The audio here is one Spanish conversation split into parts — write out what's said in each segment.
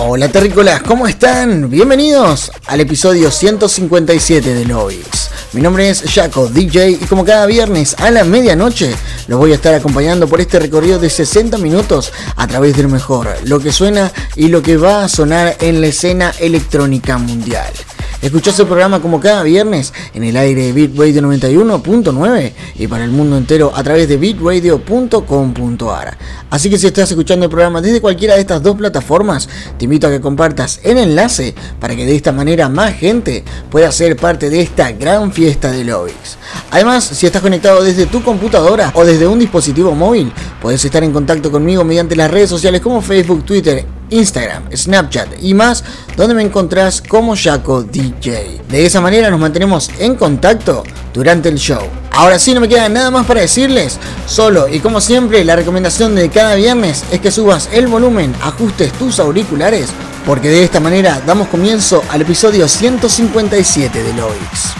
Hola terrícolas, ¿cómo están? Bienvenidos al episodio 157 de Lovix. Mi nombre es Jaco DJ y como cada viernes a la medianoche los voy a estar acompañando por este recorrido de 60 minutos a través de lo mejor, lo que suena y lo que va a sonar en la escena electrónica mundial. Escuchás el programa como cada viernes en el aire de Beat Radio 91.9 y para el mundo entero a través de beatradio.com.ar. Así que si estás escuchando el programa desde cualquiera de estas dos plataformas, te invito a que compartas el enlace para que de esta manera más gente pueda ser parte de esta gran fiesta de Lovix. Además, si estás conectado desde tu computadora o desde un dispositivo móvil, puedes estar en contacto conmigo mediante las redes sociales como Facebook, Twitter, Instagram, Snapchat y más, donde me encontrás como Jaco DJ. De esa manera nos mantenemos en contacto durante el show. Ahora sí, no me queda nada más para decirles. Solo y como siempre, la recomendación de cada viernes es que subas el volumen, ajustes tus auriculares, porque de esta manera damos comienzo al episodio 157 de Loix.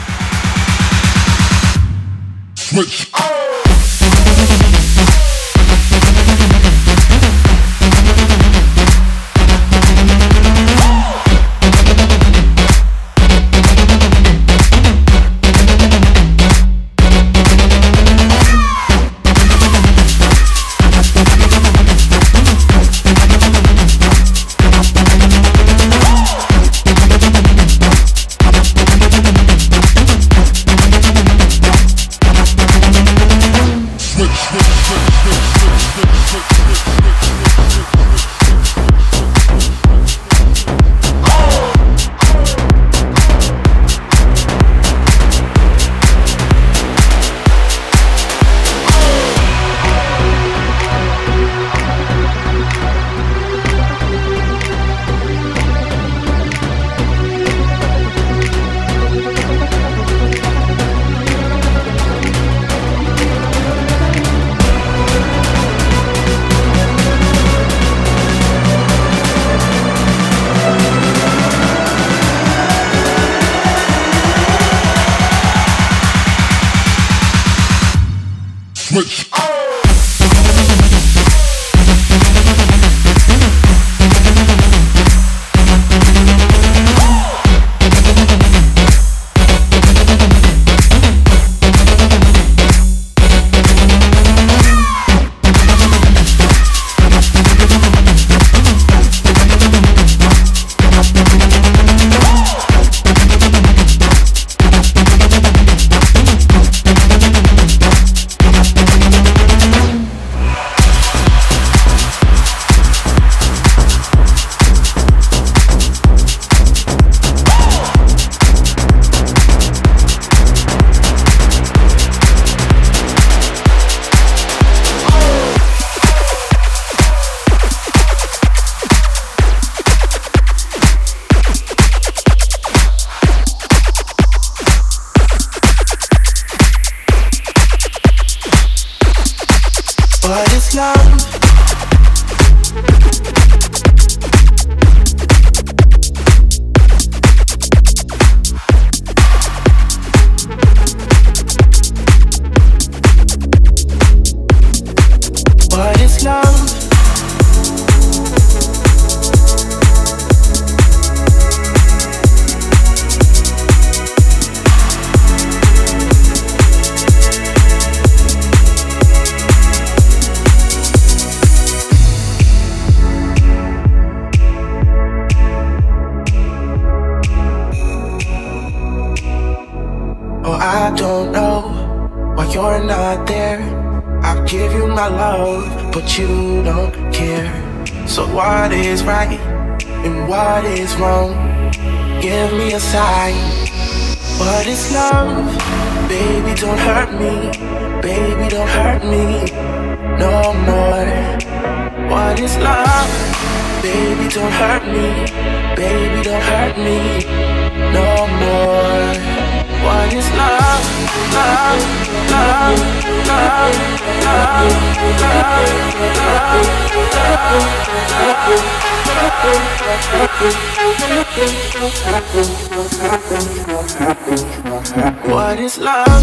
What is love?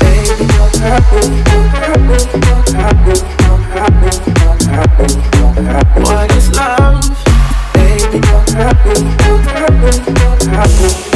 Baby, what happened? What happened? What happened? What is love? Baby, what happened? What happened? What happened?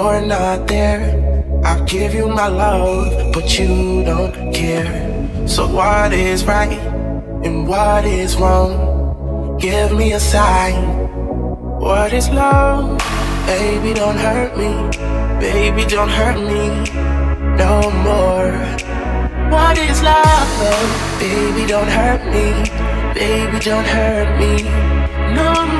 you're not there. I give you my love, but you don't care. So, what is right and what is wrong? Give me a sign. What is love? Baby, don't hurt me. Baby, don't hurt me no more. What is love? Baby, don't hurt me. Baby, don't hurt me no more.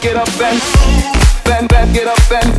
Get up, bend. Bend, bend, get up, bend.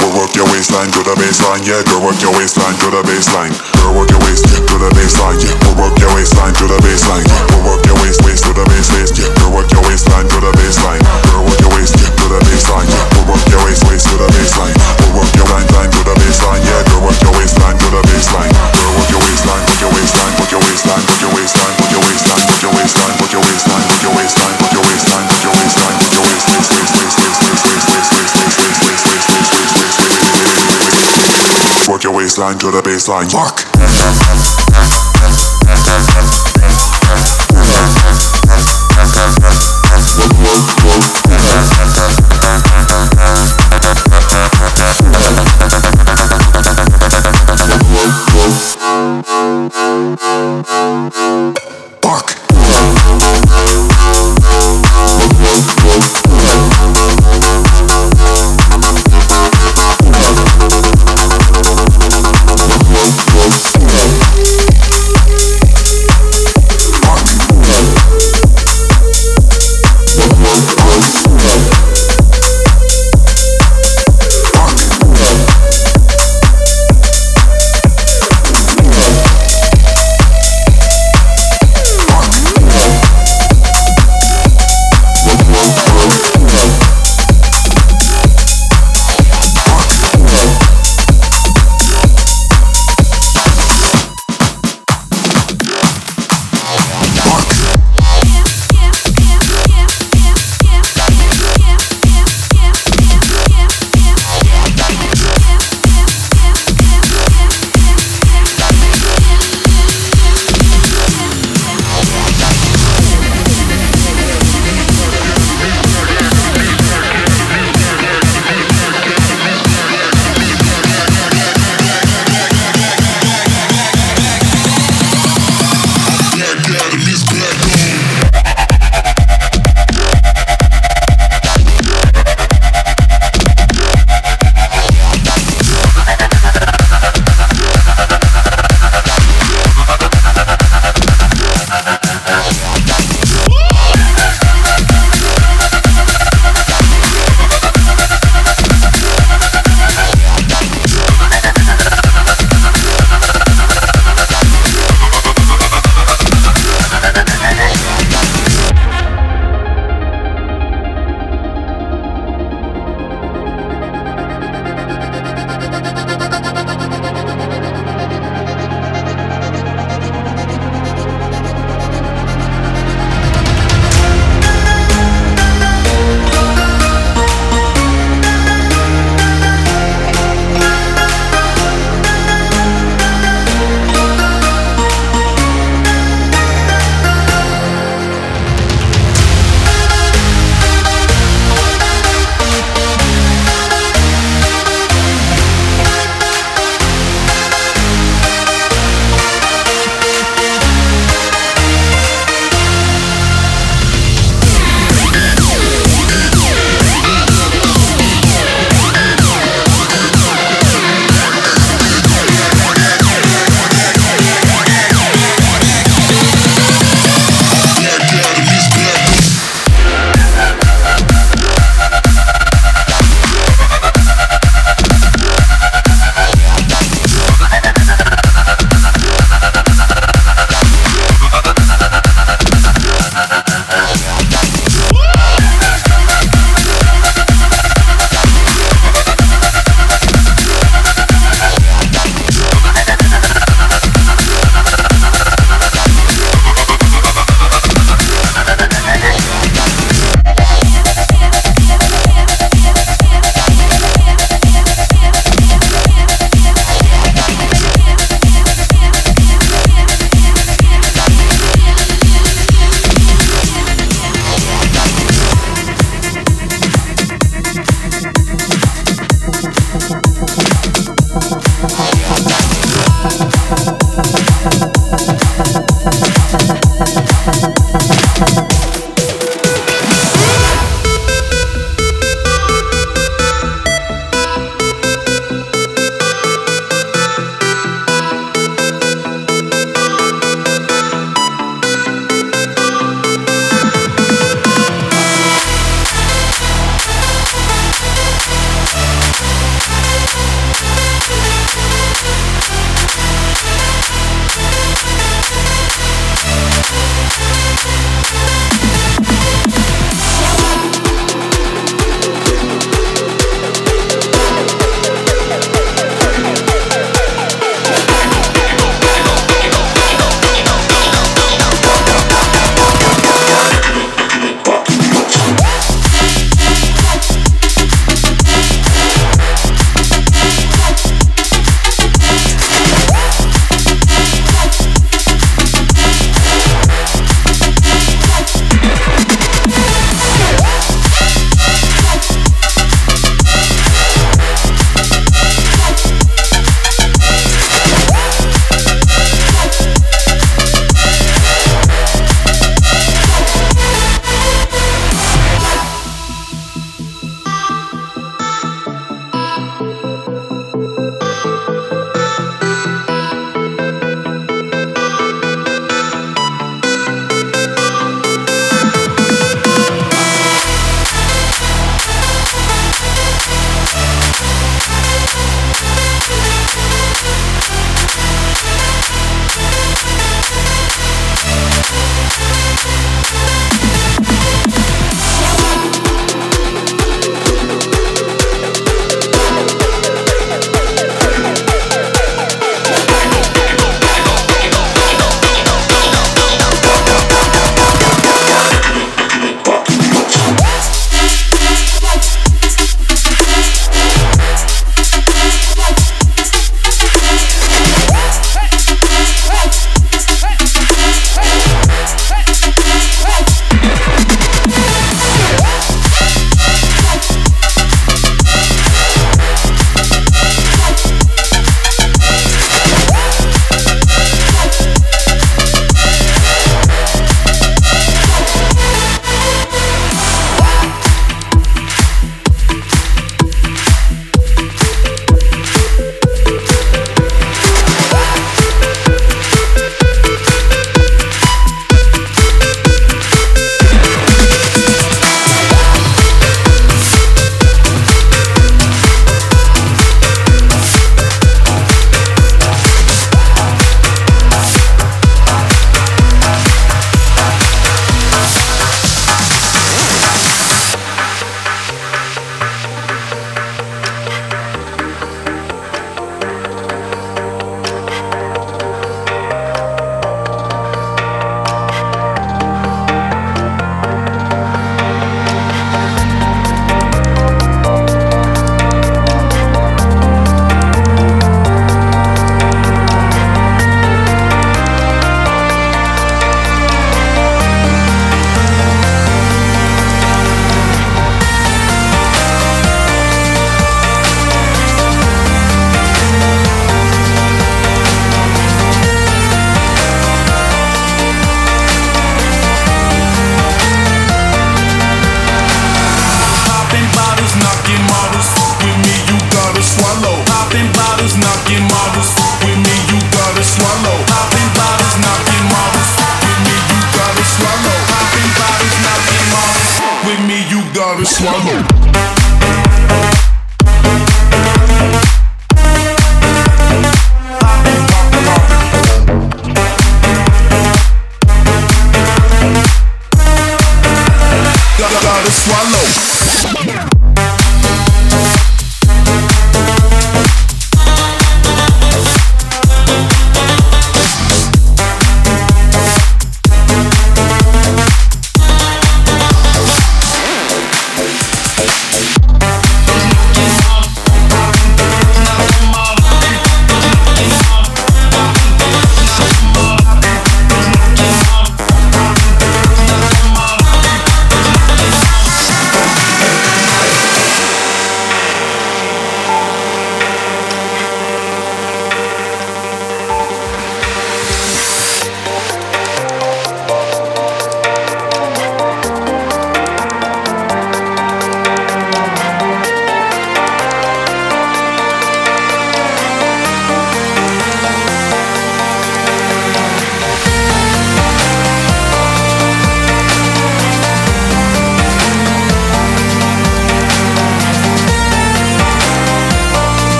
We'll work your waistline to the baseline, yeah. Girl, work your waistline to the baseline. Girl, work your waist to the baseline, yeah. We'll work your waistline to the baseline. We'll work your waist waist to the base waist, yeah. Girl, work your waistline to the baseline. Girl, work your waist to the baseline, yeah. We'll work your waist waist to the baseline. We'll work your line line to the baseline, yeah. Girl, work your waistline to the baseline. Girl, work your waistline, work your waistline, work your waistline, work your waistline, baseline, the baseline. Fuck.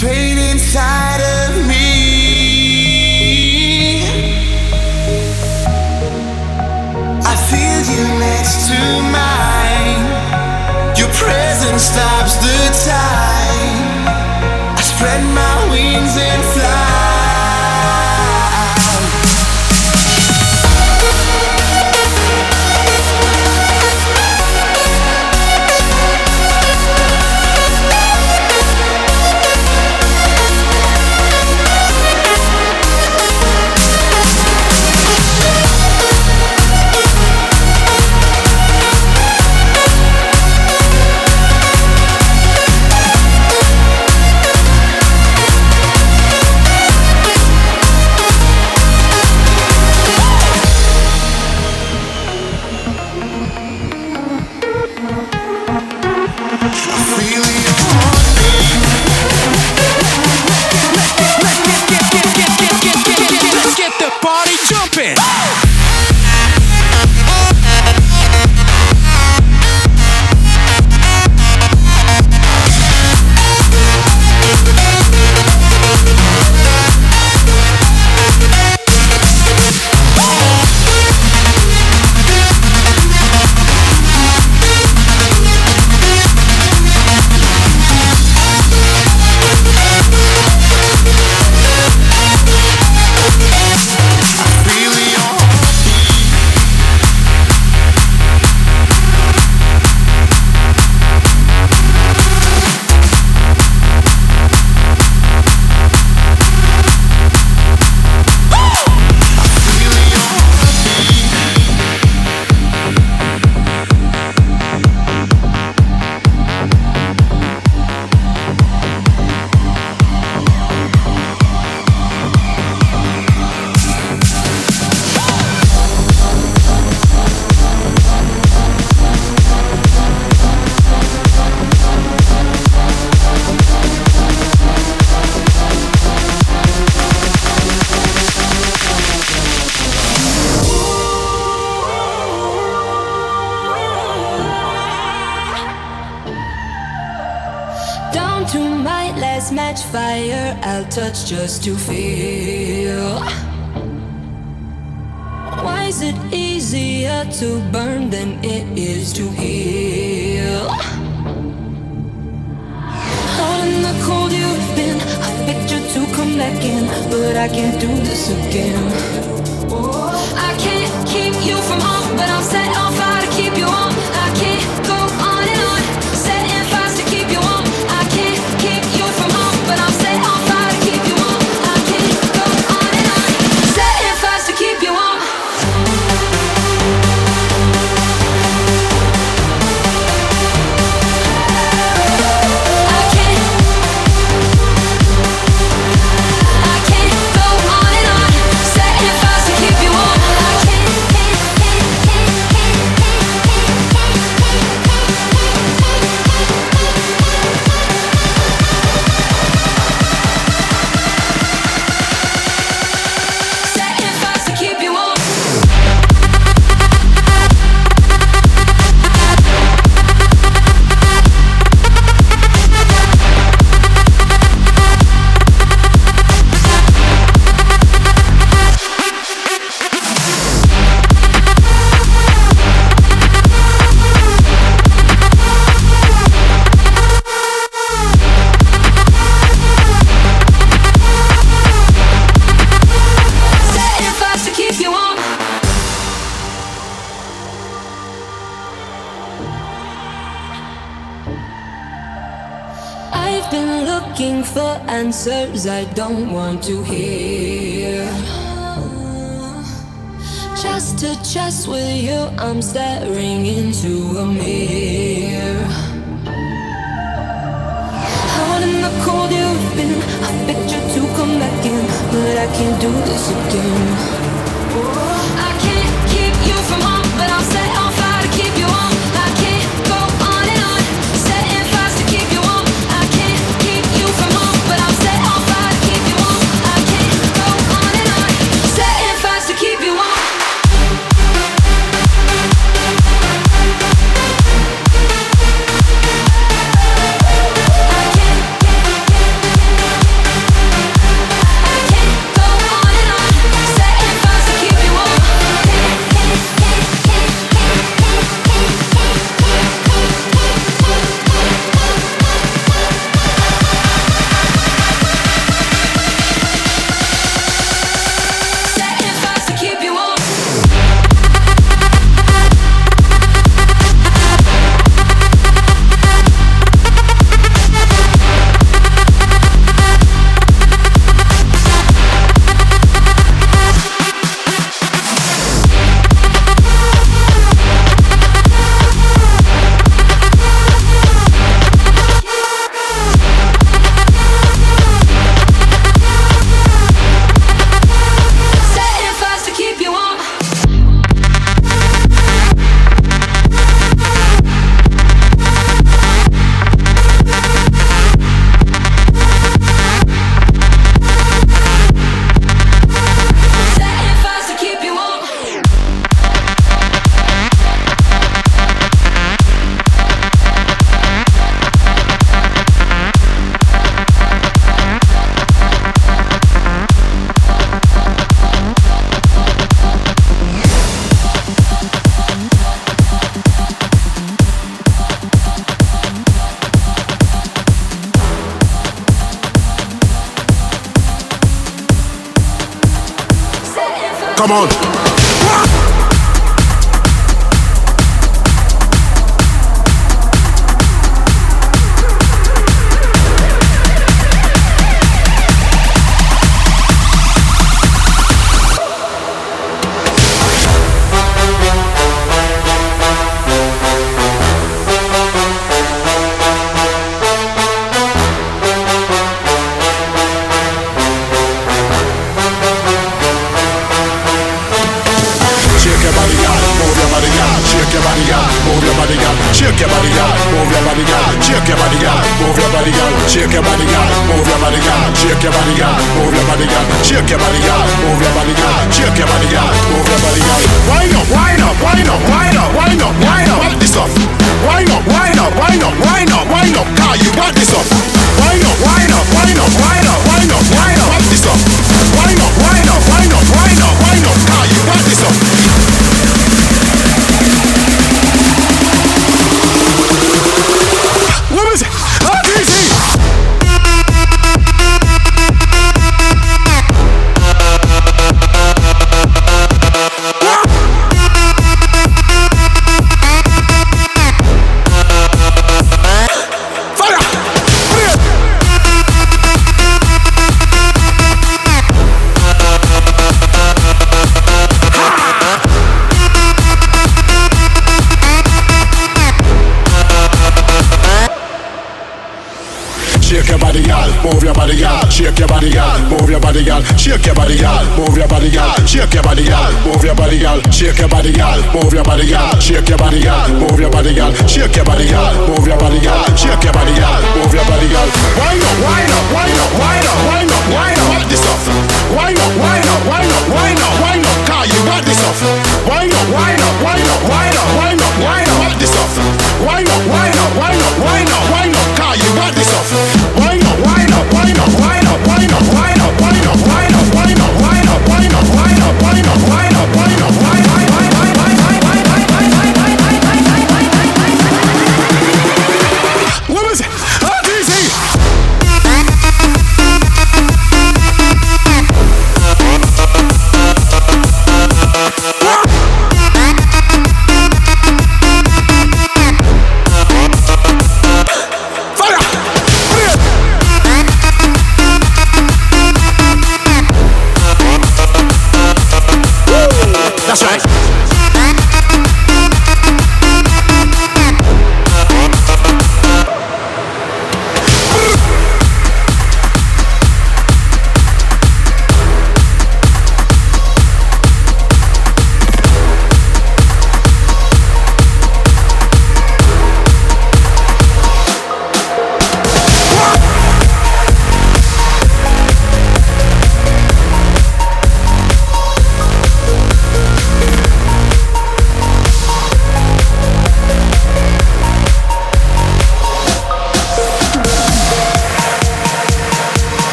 pain inside. don't want to hear. Chest to chest with you, I'm staring into a mirror. Out in the cold, you've been. I begged you to come back in, but I can't do this again.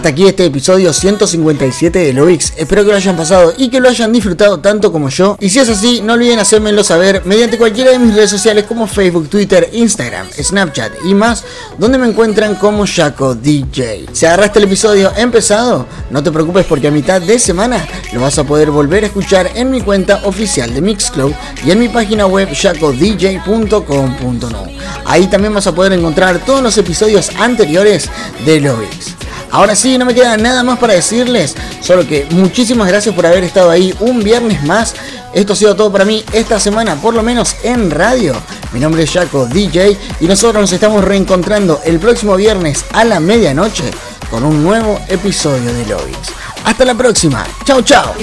Hasta aquí este episodio 157 de Lovix. Espero que lo hayan pasado y que lo hayan disfrutado tanto como yo. Y si es así, no olviden hacérmelo saber mediante cualquiera de mis redes sociales como Facebook, Twitter, Instagram, Snapchat y más, donde me encuentran como Jaco DJ. Si agarraste el episodio empezado, no te preocupes porque a mitad de semana lo vas a poder volver a escuchar en mi cuenta oficial de Mixcloud y en mi página web jacodj.com.no. Ahí también vas a poder encontrar todos los episodios anteriores de Lovix. Ahora sí, no me queda nada más para decirles, solo que muchísimas gracias por haber estado ahí un viernes más. Esto ha sido todo para mí esta semana, por lo menos en radio. Mi nombre es Jaco DJ y nosotros nos estamos reencontrando el próximo viernes a la medianoche con un nuevo episodio de Lovix. Hasta la próxima. Chao, chao.